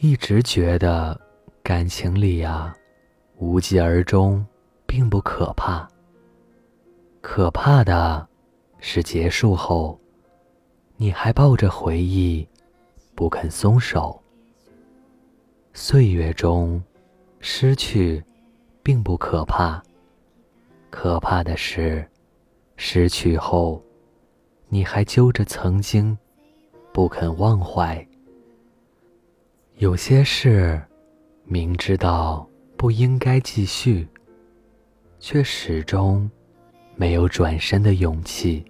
一直觉得感情里呀，无疾而终并不可怕。可怕的是结束后，你还抱着回忆不肯松手。岁月中失去并不可怕，可怕的是失去后，你还揪着曾经不肯忘怀。有些事，明知道不应该继续，却始终没有转身的勇气；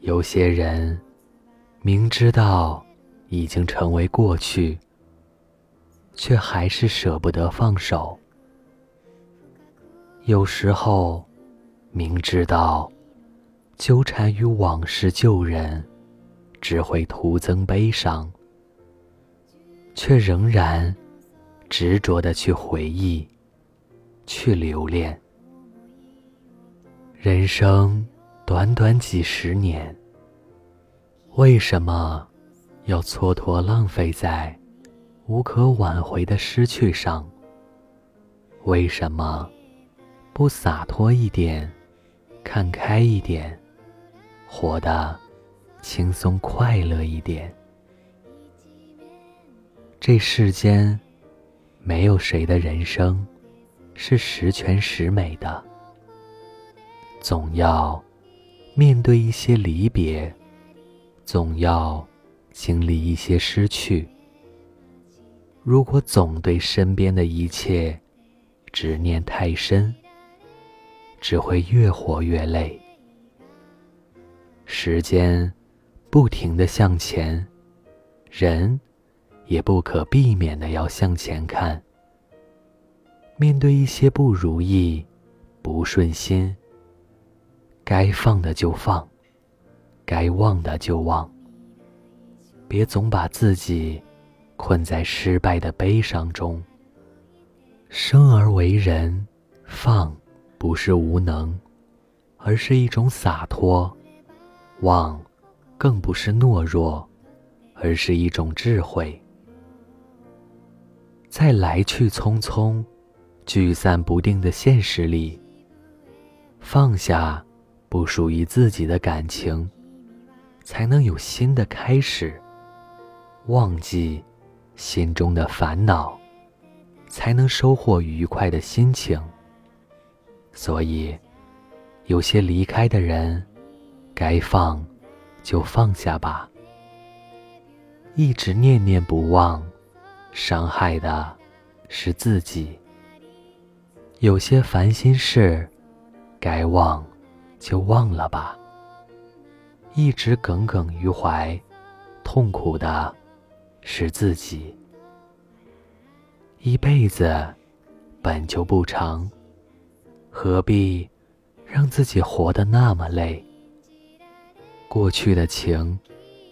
有些人，明知道已经成为过去，却还是舍不得放手；有时候，明知道纠缠于往事旧人，只会徒增悲伤。却仍然执着的去回忆，去留恋。人生短短几十年，为什么要蹉跎浪费在无可挽回的失去上？为什么不洒脱一点，看开一点，活得轻松快乐一点？这世间，没有谁的人生是十全十美的。总要面对一些离别，总要经历一些失去。如果总对身边的一切执念太深，只会越活越累。时间不停的向前，人。也不可避免的要向前看。面对一些不如意、不顺心，该放的就放，该忘的就忘。别总把自己困在失败的悲伤中。生而为人，放不是无能，而是一种洒脱；忘，更不是懦弱，而是一种智慧。在来去匆匆、聚散不定的现实里，放下不属于自己的感情，才能有新的开始；忘记心中的烦恼，才能收获愉快的心情。所以，有些离开的人，该放就放下吧。一直念念不忘。伤害的是自己。有些烦心事，该忘就忘了吧。一直耿耿于怀，痛苦的是自己。一辈子本就不长，何必让自己活得那么累？过去的情，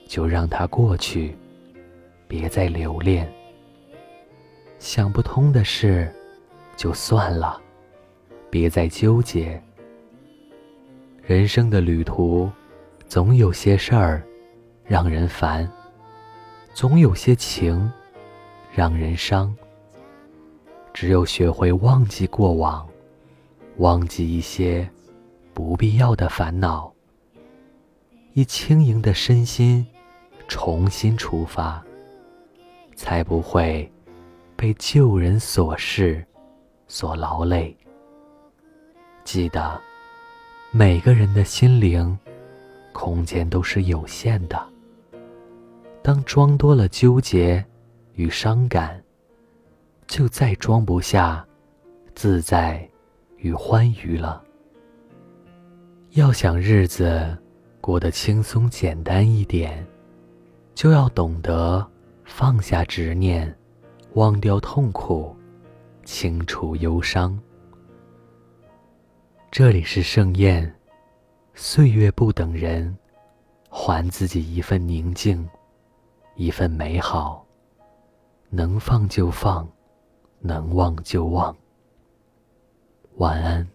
就让它过去，别再留恋。想不通的事，就算了，别再纠结。人生的旅途，总有些事儿让人烦，总有些情让人伤。只有学会忘记过往，忘记一些不必要的烦恼，以轻盈的身心重新出发，才不会。被旧人琐事所劳累。记得，每个人的心灵空间都是有限的。当装多了纠结与伤感，就再装不下自在与欢愉了。要想日子过得轻松简单一点，就要懂得放下执念。忘掉痛苦，清除忧伤。这里是盛宴，岁月不等人，还自己一份宁静，一份美好。能放就放，能忘就忘。晚安。